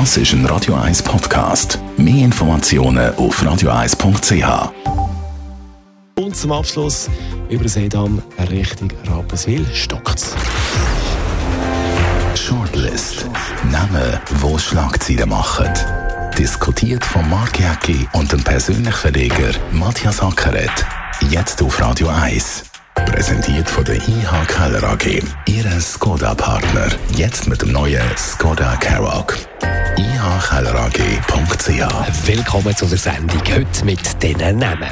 Das ist ein Radio 1 Podcast. Mehr Informationen auf radio1.ch. Und zum Abschluss über Seedam Richtung Rapperswil stockt's. Shortlist. Namen, wo Schlagzeilen machen. Diskutiert von Mark Jäcki und dem persönlichen Verleger Matthias Ackeret. Jetzt auf Radio 1. Präsentiert von der IH Keller AG. Ihre Skoda-Partner. Jetzt mit dem neuen Skoda Karoq ihkellerag.ch. Willkommen zu der Sendung heute mit diesen Namen.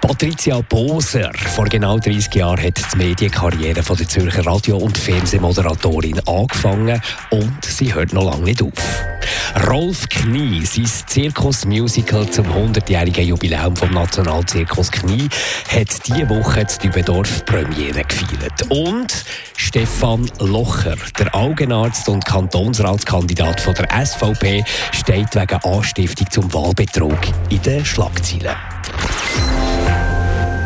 Patricia Boser. Vor genau 30 Jahren hat die Medienkarriere von der Zürcher Radio- und Fernsehmoderatorin angefangen und sie hört noch lange nicht auf. Rolf Knie, sein Zirkusmusical zum 100-jährigen Jubiläum vom Nationalzirkus Knie, hat diese Woche die Dübendorf Premiere gefeiert. Und Stefan Locher, der Augenarzt und Kantonsratskandidat von der SVP, steht wegen Anstiftung zum Wahlbetrug in den Schlagzeilen.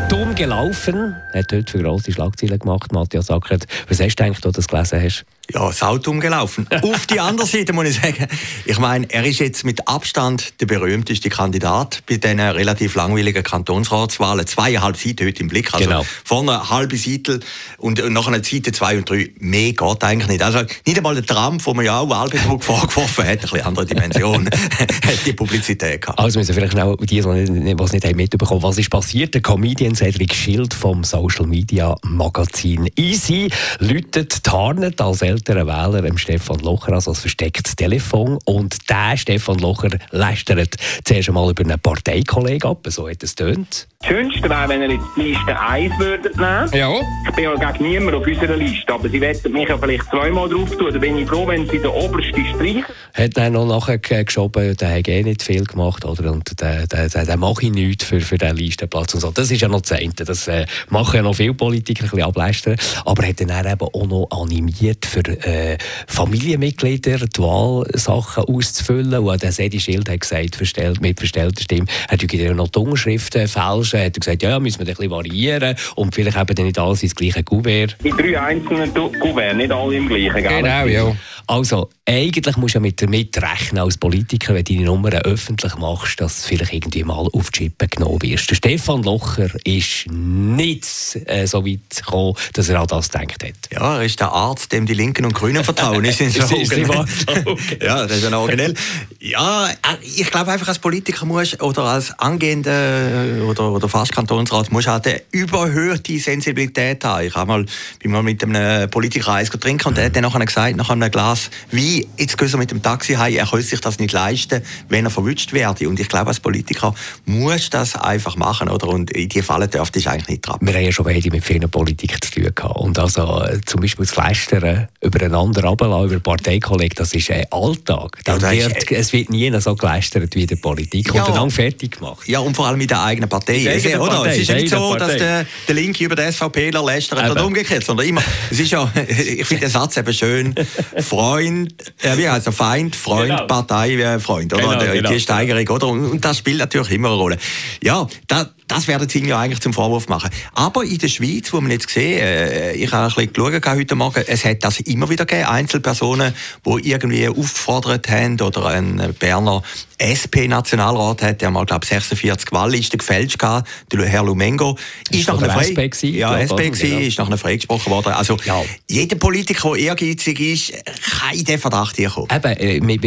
Dumm gelaufen, hat heute für grosse Schlagzeilen gemacht, Matthias Ackert. Was hast du gedacht, du das gelesen hast? Ja, saudumm gelaufen. Auf die andere Seite muss ich sagen, ich meine, er ist jetzt mit Abstand der berühmteste Kandidat bei diesen relativ langweiligen Kantonsratswahlen. Zweieinhalb Seiten heute im Blick. Also genau. vorne eine halbe Seite und nach einer Seite zwei und drei. Mehr geht eigentlich nicht. Also nicht einmal der Trump, wo man ja auch Wahlbetrug vorgeworfen hat, ein bisschen andere Dimension, hat die Publizität gehabt. Also müssen vielleicht schnell die, die es nicht mitbekommen haben, was ist passiert? Der Comedian Cedric Schild vom Social Media Magazin Easy läutet tarnet als älterer Wähler Stefan Locher also als verstecktes Telefon und der Stefan Locher lästert zuerst einmal über einen Parteikollegen ab, so hat es tönt. Das Schönste wäre, wenn ihr jetzt die Liste 1 würdet nehmen. Ja. Ich bin ja gegen niemanden auf unserer Liste, aber sie werden mich ja vielleicht zweimal drauf tun. Da bin ich froh, wenn sie den obersten streichen. Hat dann noch nachher geschoben, der hat eh nicht viel gemacht, oder? Und der, der, der, der mache ich nichts für, für diesen Listenplatz und so. Das ist ja noch das eine. Das äh, machen ja noch viele Politiker ein bisschen ablästern. Aber hat dann eben auch noch animiert, für äh, Familienmitglieder die Wahlsachen auszufüllen. Und der Sedi Schild hat gesagt, verstellt, mit verstellter Stimme, er hat ja noch die Unterschriften fälschen. Hat er gesagt, ja, müssen wir ein bisschen variieren und vielleicht eben dann nicht alles ins gleiche Kuvert. Die drei einzelnen Kuverts, nicht alle im gleichen, gell? Genau, ja. Also, eigentlich musst du ja mit damit rechnen als Politiker, wenn du deine Nummern öffentlich machst, dass du vielleicht irgendwie mal auf die Chippe genommen wirst. Der Stefan Locher ist nicht äh, so weit gekommen, dass er an das gedacht hat. Ja, er ist der Arzt, dem die Linken und Grünen vertrauen. Ist ist ja, das ist ja noch originell. Ja, äh, ich glaube einfach als Politiker muss oder als angehender oder, oder fast Kantonsrat muss halt eine überhöhte Sensibilität haben. Ich habe mal, bin mal mit einem Politiker Eis trinken und der hat dann nachher gesagt, nach einem Glas Wein, jetzt gehen wir mit dem Taxi heim, er könnte sich das nicht leisten, wenn er verwünscht werde. Und ich glaube, als Politiker muss das einfach machen, oder? Und in die Falle dürfte ich eigentlich nicht trappen. Wir haben ja schon beide mit vielen Politikern zu tun gehabt. Und also, äh, zum Beispiel das Lästern übereinander runterlassen, über Parteikollegen, das ist ein Alltag. Ja, das ist- wird, es wird nie so gelästert wie in der Politik. Ja. Und dann fertig gemacht. Ja, und vor allem mit der eigenen Partei. eigenen oder? Partei, es ist ja nicht so, eigenen dass Partei. der, der Linke über den SVPler lästert oder umgekehrt, sondern immer, es ist ja, ich finde den Satz eben schön, Freund, äh, wie heißt er, Feind, Freund, Genau. Partei, Freund, oder? Genau, Die- genau. Steigerung, oder? Und, und das spielt natürlich immer eine Rolle. Ja, da, das werden sie ihm ja eigentlich zum Vorwurf machen. Aber in der Schweiz, wo man jetzt sehen, äh, ich habe ein bisschen geschaut heute Morgen, es hat das immer wieder gegeben, Einzelpersonen, die irgendwie aufgefordert haben oder ein Berner SP-Nationalrat hat, der mal, glaube 46 Wahllisten gefälscht gehabt, der Herr Lumengo. Ist nach einer SP gewesen, Ja, ich, SP gewesen, Genau. ist nachher freigesprochen worden. Also, Ja. jeder Politiker, der ehrgeizig ist, kann in den Verdacht hier kommen. Eben, äh, mir,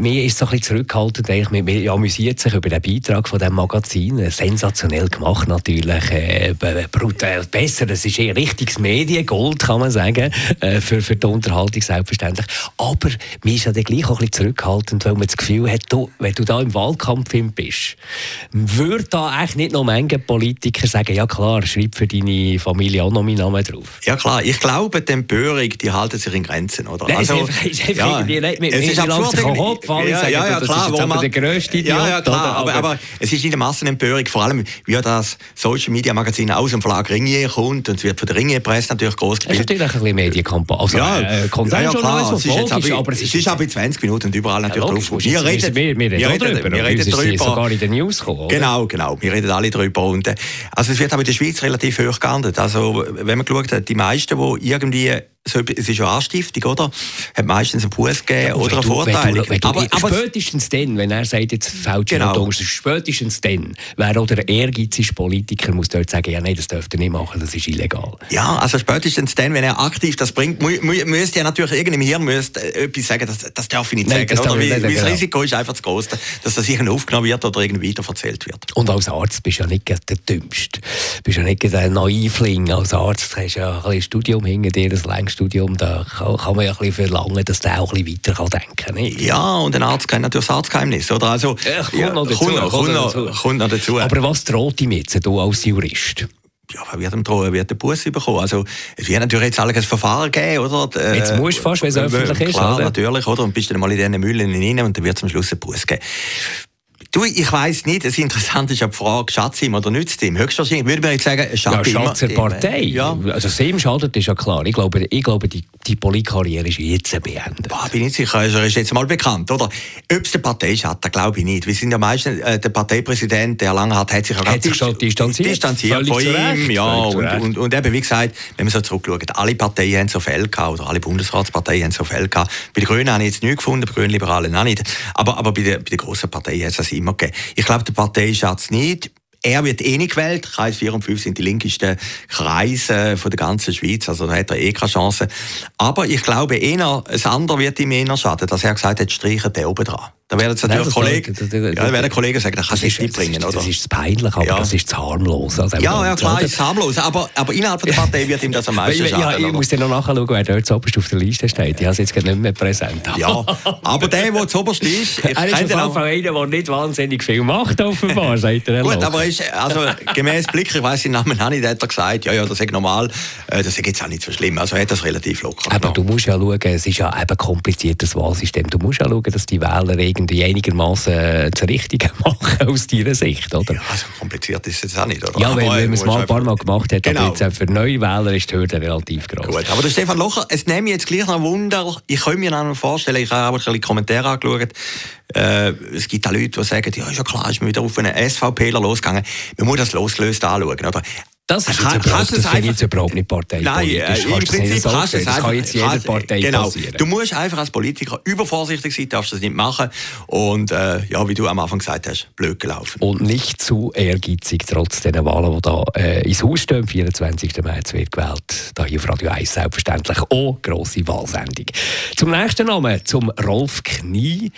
mir- ist so ein bisschen zurückhaltend. Eigentlich. Mir, mir amüsiert sich über den Beitrag von diesem Magazin. Äh, Sensationell gemacht natürlich. Äh, brutal besser. Es ist eher richtiges Mediengold, kann man sagen. Äh, für, für die Unterhaltung selbstverständlich. Aber mir ist ja dann gleich auch ein bisschen zurückhaltend, weil man das Gefühl hat, du, wenn du da im Wahlkampf bist, würde da eigentlich nicht noch Menge Politiker sagen, ja klar, schreib für deine Familie auch noch meinen Namen drauf. Ja klar, ich glaube, die Empörung, die halten sich in Grenzen, oder? Nein, einfach- es ist einfach irgendwie nicht- mir- es ist absurd. auch irgendwie- hochgefallen, ja, sagen, ja, ja, klar, ist jetzt aber man- der grösste Idiot, Ja, ja, klar, oder? aber, Aber- aber es ist nicht eine Massenempörung, vor allem, wie das Social Media Magazin aus dem Verlag Ringier kommt und es wird von der Ringier Presse natürlich groß Es ist gespielt. natürlich ein bisschen Medienkampagne. Also, Ja, äh, ja, ja, Konsensjournalismus, Es ist, jetzt logisch, aber, es ist aber in 20 Minuten und überall natürlich logisch, drauf. du jetzt- wir, wir, wir reden auch drüber. wir reden ist drüber. sogar in den News gekommen. Genau, genau. Wir reden alle drüber. Und, äh, also es wird aber in der Schweiz relativ hoch geahndet. Also wenn man geschaut hat, die meisten, die irgendwie es ist ja Anstiftung, oder? Hat meistens einen Buß gegeben ja, oder eine Vorteilung. aber, aber, spätestens dann, wenn er sagt, jetzt fällt genau. noch spätestens dann, wer oder ehrgeizige Politiker muss dort sagen, ja nein, das dürft ihr nicht machen, das ist illegal. Ja, also spätestens dann, wenn er aktiv das bringt, müsste er natürlich irgendwie Hirn müsste äh, etwas sagen, das, das darf ich nicht nein, sagen. Oder? Wie, nicht, das genau. Risiko ist einfach zu groß, dass das irgendwie aufgenommen wird oder irgendwie wieder erzählt wird. Und als Arzt bist du ja nicht der Dümmste. Du bist ja nicht der Naivling. Als Arzt hast du ja ein Studium hinter dir, das Längsstudium, da kann, man ja ein bisschen verlangen, dass der auch ein bisschen weiter denken kann. Nicht? Ja, und ein Arzt kennt natürlich das Arztgeheimnis. Oder? Also, ja, kommt, ja, noch dazu, kommt, kommt, kommt, noch, kommt noch dazu. Aber was droht ihm jetzt, du als Jurist? ja, wer wird ihm drohen, wird den Bus bekommen. Also, es wird natürlich jetzt ein Verfahren geben, oder? Jetzt musst du fast, wenn es öffentlich ist, Klar, natürlich, oder? Und bist dann mal in diesen Mühlen rein und dann wird es am Schluss einen Bus geben. Du, ich weiss nicht, das Interessante ist ja die Frage, schadet ihm oder nützt ihm? Höchstwahrscheinlich würde man jetzt sagen, es schadet ja, schadet der Partei. Ja. Also es ihm schadet, ist ja klar. Ich glaube, ich glaube die, die Politkarriere ist jetzt beendet. Boah, bin nicht sicher, er ist jetzt mal bekannt, oder? Ob es der Partei schadet, glaube ich nicht. Wir sind ja meistens, äh, der Parteipräsident, der Langenhardt, hat sich ja hat sich schon distanziert, distanziert von ihm. Ja, und, und, und, eben, wie gesagt, wenn man so zurückschaut, alle Parteien haben so Fälle gehabt, oder alle Bundesratsparteien haben so Fälle gehabt. Bei den Grünen habe ich jetzt nichts gefunden, bei den Grünen-Liberalen auch nicht. Aber, aber bei den, bei den grossen Parteien hat es das immer gegeben. Ich glaube, der Partei schadet es nicht. Er wird eh nicht gewählt. Kreis 4 und 5 sind die linkesten Kreise von der ganzen Schweiz. Also da hat er eh keine Chance. Aber ich glaube, eher, das andere wird ihm eher schaden, dass er gesagt hat, streichen der oben dran. Da werden jetzt natürlich Kollegen, ja, werden Kollegen sagen, das kannst du nicht bringen, oder? Das ist peinlich, aber ja. das ist harmlos. Also ja, ja, klar, ist harmlos. Aber, aber innerhalb der Partei wird ihm das am meisten schaden. Ja, ich muss dann noch nachschauen, wer dort zuoberst auf der Liste steht. Ich habe es jetzt nicht mehr präsent. Ja, aber der, der zuoberst ist... Er ist auf jeden Fall einer, der nicht wahnsinnig viel macht, offenbar, sagt er. Gut, aber ist, also, gemäß Blick, ich weiss den Namen auch nicht, hat er gesagt, ja, ja, das ist normal, äh, das ist jetzt auch nicht so schlimm. Also er hat das relativ locker Aber du musst ja schauen, es ist ja eben kompliziertes Wahlsystem. Du musst ja schauen, dass die Wähler irgendwie einigermaßen das äh, das Richtige machen aus deiner Sicht, oder? Ja, so kompliziert ist es auch nicht, oder? Ja, wenn, wenn man es mal ein paar Mal gemacht hat, genau. aber jetzt für neue Wähler ist die Hürde relativ groß. Gut, aber der Stefan Locher, es nehme mich jetzt gleich noch Wunder, ich kann mir noch vorstellen, ich habe auch ein bisschen Kommentare angeschaut, äh, es gibt auch Leute, die sagen, ja, ist ja klar, ist man wieder auf einen SVPler losgegangen. Man muss das losgelöst anschauen, oder? Das ist jetzt überhaupt, das jetzt überhaupt nicht parteipolitisch. Nein, äh, im Prinzip kannst du es Das kann jetzt jeder Partei genau. passieren. Du musst einfach als Politiker übervorsichtig sein, darfst das nicht machen. Und äh, ja, wie du am Anfang gesagt hast, blöd gelaufen. Und nicht zu ehrgeizig, trotz dieser Wahlen, die da äh, ins Haus stehen. Am 24. März wird gewählt. Da hier auf Radio 1 selbstverständlich auch grosse Wahlsendung. Zum nächsten Namen, zum Rolf Knie.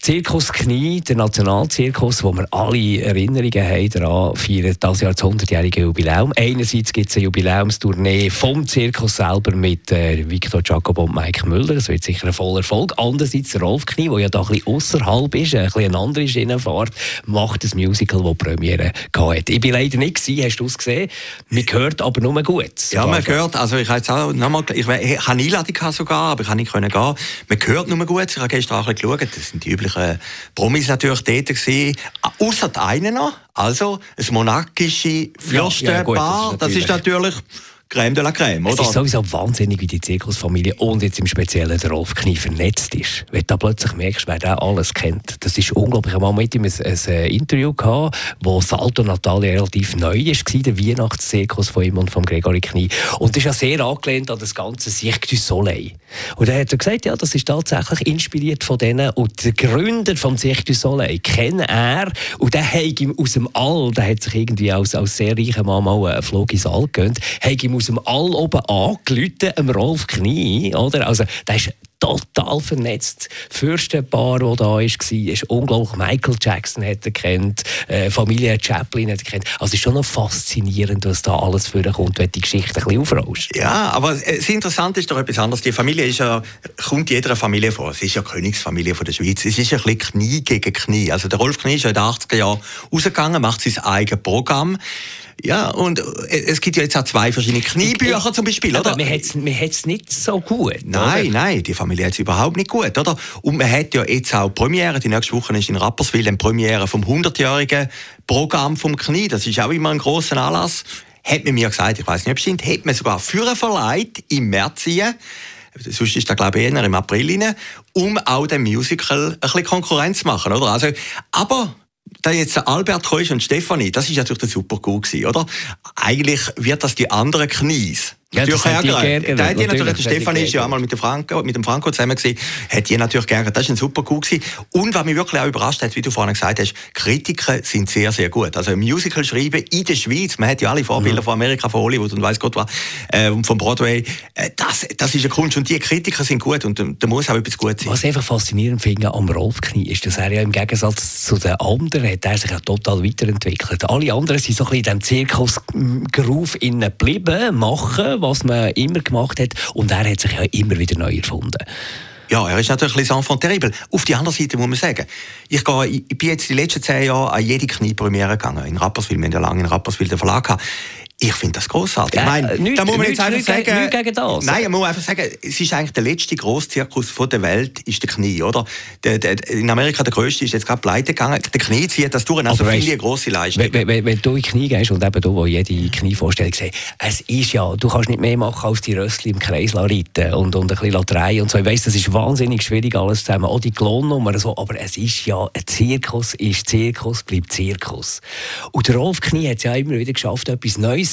Zirkus Knie, der Nationalzirkus, wo wir alle Erinnerungen haben daran, feiert das Jahr das 100-jährige Jubiläum. Einerseits gibt es eine Jubiläumstournee vom Zirkus selber mit äh, Victor Jacob und Mike Müller. Das wird sicher ein voller Erfolg. Andererseits Rolf Knie, der ja da ein bisschen außerhalb ist, ein bisschen eine andere Schienenfahrt, macht ein Musical, das Premiere hatte. Ich bin leider nicht gewesen, hast du es gesehen? Man hört aber nur gut. Ja, man hört, also ich habe jetzt auch nochmal, ich, ich, ich habe eine Einladung sogar, aber ich kann nicht gehen. Man hört nur gut, ich habe gestern auch ein bisschen geschaut, das sind die üblichen üblichen Promis natürlich dort gewesen. Außer einen noch, also ein monarchische Fürstenpaar. Ja, ja, das, das ist natürlich Crème de la Crème, oder? Es ist sowieso wahnsinnig, wie die Zirkusfamilie und jetzt im Speziellen der Rolf Knie vernetzt ist. Wenn du plötzlich merkst, wer da alles kennt. Das ist unglaublich. Ich habe mal mit ihm ein, ein äh, Interview gehabt, wo Salto Natalia relativ neu war, der Weihnachtszirkus von ihm und von Gregory Knie. Und das ist ja sehr angelehnt an das ganze Cirque du Soleil. Und er hat gesagt, ja, das ist tatsächlich inspiriert von denen. Und der Gründer vom Cirque du Soleil kennt er. Und der hat ihm aus dem All, der hat sich irgendwie als, als sehr reicher Mann mal einen Flug ins All gegönnt, ihm aus dem All oben angelüht, am Rolf Knie, oder? Also, der ist total vernetzt. Fürstenpaar, das da war, ist unglaublich. Michael Jackson hat er kennt, äh, Familie Chaplin hat er kennt. Also es ist schon noch faszinierend, was da alles vorkommt, wenn du die Geschichte ein bisschen aufrollst. Ja, aber das Interessante ist doch etwas anderes. Die Familie ist ja, kommt jeder Familie vor. Es ist ja Königsfamilie von der Schweiz. Es ist ein bisschen Knie gegen Knie. Also der Rolf Knie ist ja in den 80er Jahren rausgegangen, macht sein eigenes Programm. Ja, und äh, es gibt ja jetzt auch zwei verschiedene Kniebücher zum Beispiel, oder? Aber man hat es nicht so gut. Nein, oder? nein, die Familie hat es überhaupt nicht gut, oder? Und man hat ja jetzt auch Premiere, die nächste Woche ist in Rapperswil eine Premiere vom 100-jährigen Programm vom Knie. Das ist auch immer ein grosser Anlass. Hat man mir gesagt, ich weiß nicht, ob es stimmt, hat man sogar für einen Verleih im März hier sonst ist das glaube ich eher im April rein, um auch dem Musical ein bisschen Konkurrenz zu machen, oder? Also, aber da jetzt Albert Keusch und Stefanie, das ist natürlich der super gewesen, oder? Eigentlich wird das die anderen Knies ja, natürlich ärgern. Da hat die natürlich, der Stefan ist ja einmal mit dem Franco, mit dem Franco zusammen gewesen, hat die natürlich geärgert. Das ist ein super gut gewesen. Und was mich wirklich auch überrascht hat, wie du vorhin gesagt hast, Kritiker sind sehr, sehr gut. Also Musical schreiben in der Schweiz, man hat ja alle Vorbilder mhm. von Amerika, von Hollywood und weiß Gott was, äh, und von Broadway, äh, das, das ist eine Kunst und die Kritiker sind gut und da muss auch etwas gut sein. Was ich einfach faszinierend finde am Rolf Knie ist, dass er ja im Gegensatz zu den anderen hat er sich ja total weiterentwickelt. Alle anderen sind so ein bisschen in diesem Zirkusgroove geblieben, machen, was man immer gemacht hat und er hat sich ja immer wieder neu erfunden. Ja, er ist natürlich ein enfant terrible. Auf die andere Seite muss man sagen, ich, gehe, ich bin jetzt die letzten zehn Jahre an jede Kniepremiere gegangen. In Rapperswil, wir haben ja lange in Rapperswil den Verlag gehabt. Ich finde das großartig. ich meine, äh, da muss man jetzt einfach sagen, gegen, gegen das. Nein, man muss einfach sagen, es ist eigentlich der letzte Grosszirkus der Welt, ist der Knie, oder? Der, der, in Amerika der größte ist jetzt gerade pleite gegangen. Der Knie zieht das durch, also finde ich eine grosse Leistung. Wenn, wenn, wenn, du in Knie gehst und eben du, wo jede Knievorstellung sieht, es ist ja, du kannst nicht mehr machen als die Rössli im Kreis reiten und, und ein bisschen drehen und so. Ich weiss, das ist wahnsinnig schwierig alles zusammen, auch die Klonnummern so, aber es ist ja, ein Zirkus ist Zirkus, bleibt Zirkus. Und der Rolf Knie hat es ja immer wieder geschafft, etwas Neues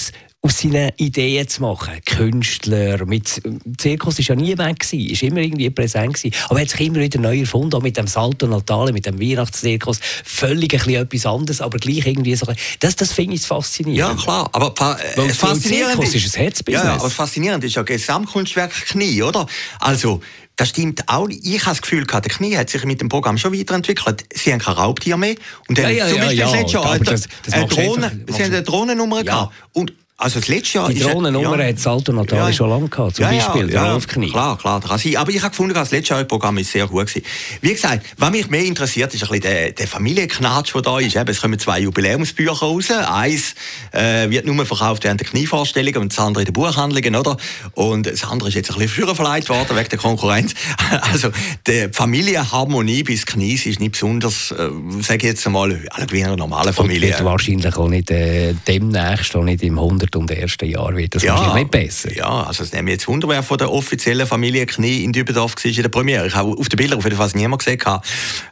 aus seinen Ideen zu machen. Künstler, mit Zirkus ist ja nie weg gewesen, ist immer irgendwie präsent gewesen, aber er hat sich immer wieder neu erfunden, auch mit dem Salto Natale, mit dem Weihnachtszirkus, völlig ein bisschen etwas anderes, aber gleich irgendwie so, das, das finde ich faszinierend. Ja, klar, aber äh, faszinierend ist, ist ein Herzbusiness. Ja, aber faszinierend ist ja Gesamtkunstwerk Knie, oder? Also, das stimmt auch. Ich habe das Gefühl, der Knie hat sich mit dem Programm schon weiterentwickelt. Sie haben kein Raubtier mehr. Und dann ja, ja, zum Beispiel ja, ja, Jahr, das, das eine, Drohne, sie haben eine Drohnennummer ja. gehabt. Und also das letzte Jahr... Die Drohnennummer ja, hat Salto Natali ja, schon lange gehabt, zum ja, Beispiel ja, Knie. Klar, klar, das kann sein. Aber ich habe gefunden, das letzte Jahr Programm ist sehr gut gewesen. Wie gesagt, was mich mehr interessiert, ist ein bisschen der, der Familienknatsch, der da ist. Eben, es kommen zwei Jubiläumsbücher raus. Eins äh, wird nur verkauft während der Knievorstellungen und das andere in den Buchhandlungen, oder? Und das andere ist jetzt ein bisschen früher verleiht worden, wegen der Konkurrenz. Also, die Familienharmonie bis Knies ist nicht besonders, äh, sage ich jetzt einmal, wie einer normalen Familie. Und wird wahrscheinlich auch nicht äh, demnächst, auch nicht im 100 100 und ersten Jahr wird das ja, nicht besser. Ja, also es nehme jetzt Wunder, wer von der offiziellen Familie Knie in Dübendorf war in der Premiere. Ich habe auf den Bildern auf jeden Fall niemand gesehen.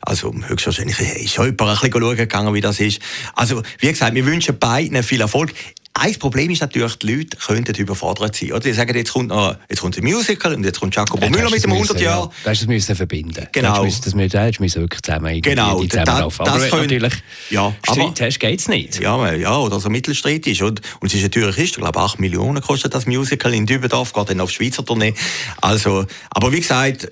Also höchstwahrscheinlich ist jemand ein bisschen schauen gegangen, wie das ist. Also wie gesagt, wir wünschen beiden viel Erfolg. Ein Problem ist natürlich, die Leute könnten überfordert sein. Oder? Die sagen, jetzt kommt, noch, jetzt kommt ein Musical und jetzt kommt Jacobo ja, Müller mit dem 100 Jahr. Ja. Das müssen verbinden. Genau. Das müssen, das müssen wirklich zusammen genau. zusammen da, das aber können, natürlich, ja, Streit hast, geht es nicht. Ja, ja, oder so Mittelstreit ist. Und, und es ist natürlich, ich glaube, 8 Millionen kostet das Musical in Dübendorf, geht dann auf Schweizer Tournee. Also, aber wie gesagt,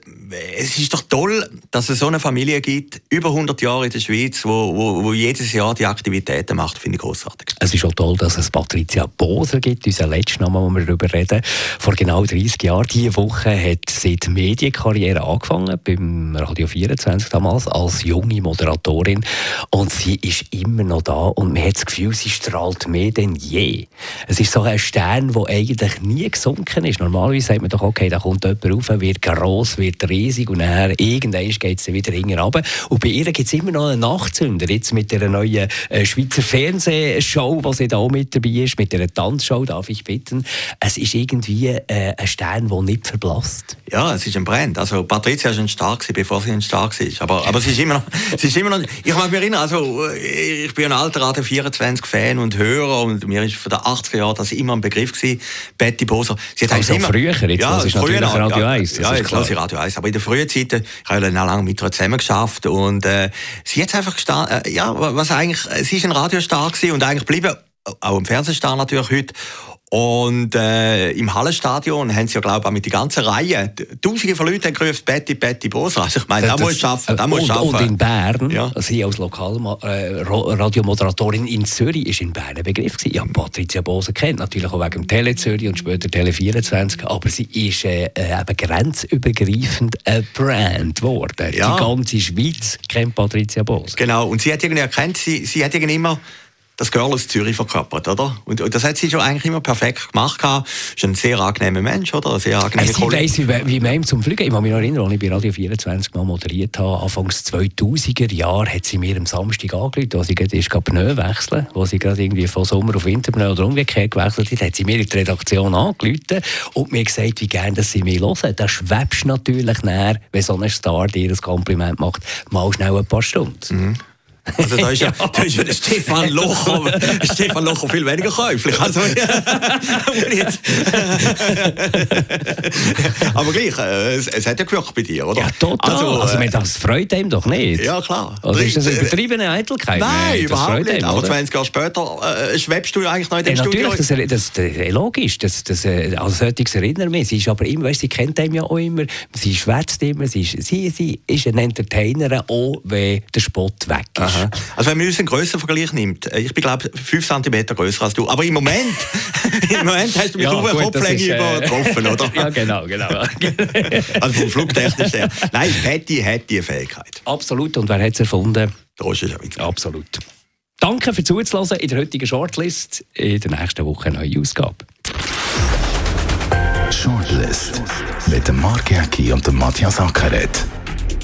es ist doch toll, dass es so eine Familie gibt, über 100 Jahre in der Schweiz, wo, wo, wo jedes Jahr die Aktivitäten macht, finde ich großartig. Es ist auch toll, dass es Patricia Boser gibt, unser letzter Name, wo wir darüber reden. Vor genau 30 Jahren, diese Woche, hat sie die Medienkarriere angefangen, beim Radio 24 damals, als junge Moderatorin. Und sie ist immer noch da und man hat das Gefühl, sie strahlt mehr denn je. Es ist so ein Stern, der eigentlich nie gesunken ist. Normalerweise sagt man doch, okay, da kommt jemand rauf, wird gross, wird riesig und dann irgendwann geht es wieder hinten Und bei ihr gibt es immer noch einen Nachzünder, jetzt mit der neuen äh, Schweizer Fernsehshow, die sie da mit dabei ist, mit einer Tanzshow, darf ich bitten. Es ist irgendwie äh, ein Stern, der nicht verblasst. Ja, es ist ein Brand. Also Patricia war schon stark, bevor sie ein stark war. Aber, aber sie, ist immer noch, sie ist immer noch... Ich mag mich erinnern, also äh, ich bin ein alter Radio 24 Fan und Hörer und mir ist von den 80er Jahren das immer ein Begriff gewesen, Betty Boser. Sie hat also immer, früher, jetzt ja, ist natürlich Radio 1. Ja, jetzt lasse ich Radio 1. Aber in der frühen Zeit, ich habe ja lange mit ihr zusammen geschafft und äh, sie hat einfach gestanden, äh, ja, was eigentlich, sie ist ein Radiostar gewesen und eigentlich geblieben auch im Fernsehstar natürlich heute. Und äh, im Hallenstadion haben sie ja, glaube ich, auch mit der ganzen Reihe, tausende von Leuten gerufen, Betty, Betty Bosa. Also ich meine, da muss schaffen, da muss schaffen. Und in Bern, ja. sie als Lokalradiomoderatorin äh, in Zürich, ist in Bern ein Begriff gewesen. Ja, Patricia Bosa kennt natürlich auch wegen dem Tele Zürich und später Tele 24, aber sie ist äh, äh, eben grenzübergreifend ein Brand geworden. Ja. Die ganze Schweiz kennt Patricia Bosa. Genau, und sie hat irgendwie erkannt, sie, sie hat irgendwie immer das Girl aus Zürich verkörpert, oder? Und, und, das hat sie schon eigentlich immer perfekt gemacht. Ist ein sehr angenehmer Mensch, oder? Ein sehr angenehmer Sie weiss, wie, wie man ihm zum Fliegen... Ich kann mich noch erinnern, als ich bei Radio 24 mal moderiert habe, Anfangs 2000er Jahre, hat sie mir am Samstag angerufen, als sie gerade erst Pneu wechseln, wo sie gerade irgendwie von Sommer auf Winterpneu oder umgekehrt gewechselt hat, hat sie mir in die Redaktion angerufen und mir gesagt, wie gerne dass sie mich hören. Da schwebst du natürlich näher, wenn so ein Star dir ein Kompliment macht, mal schnell ein paar Stunden. Mhm. Also da ist ja, da ist ja der Stefan Locher, Stefan Locher viel weniger käuflich. Also, aber gleich, äh, es, es, hat ja gewirkt bei dir, oder? Ja, total. Also, also äh, das freut ihm doch nicht. Ja, klar. Oder ist das eine übertriebene Eitelkeit? Nein, nee, überhaupt nicht. Ihm, aber 20 Jahre später äh, schwebst du ja eigentlich noch in dem ja, Studio. Natürlich, das, das, das, logisch. Das, das, äh, also solches erinnert mich. Sie ist aber immer, weißt, sie kennt ihn ja auch immer. Sie schwätzt immer. Sie ist, sie, sie ist ein Entertainer, auch wenn der Spott weg ist. Aha. Also wenn man uns einen grösseren Vergleich nimmt, äh, ich bin glaube 5 cm grösser als du, aber im Moment, im Moment hast du mich ja, auf eine Kopflänge äh, übertroffen, oder? ja, genau, genau. also vom Flugtechnisch her. Nein, hätte, hätte die Fähigkeit. Absolut. Und wer hat es erfunden? Roger Schawinski. Absolut. Danke für Zuhören in der heutigen Shortlist. In der nächsten Woche eine neue Ausgabe. Shortlist mit dem Mark Jäcki und dem Matthias Ackeret.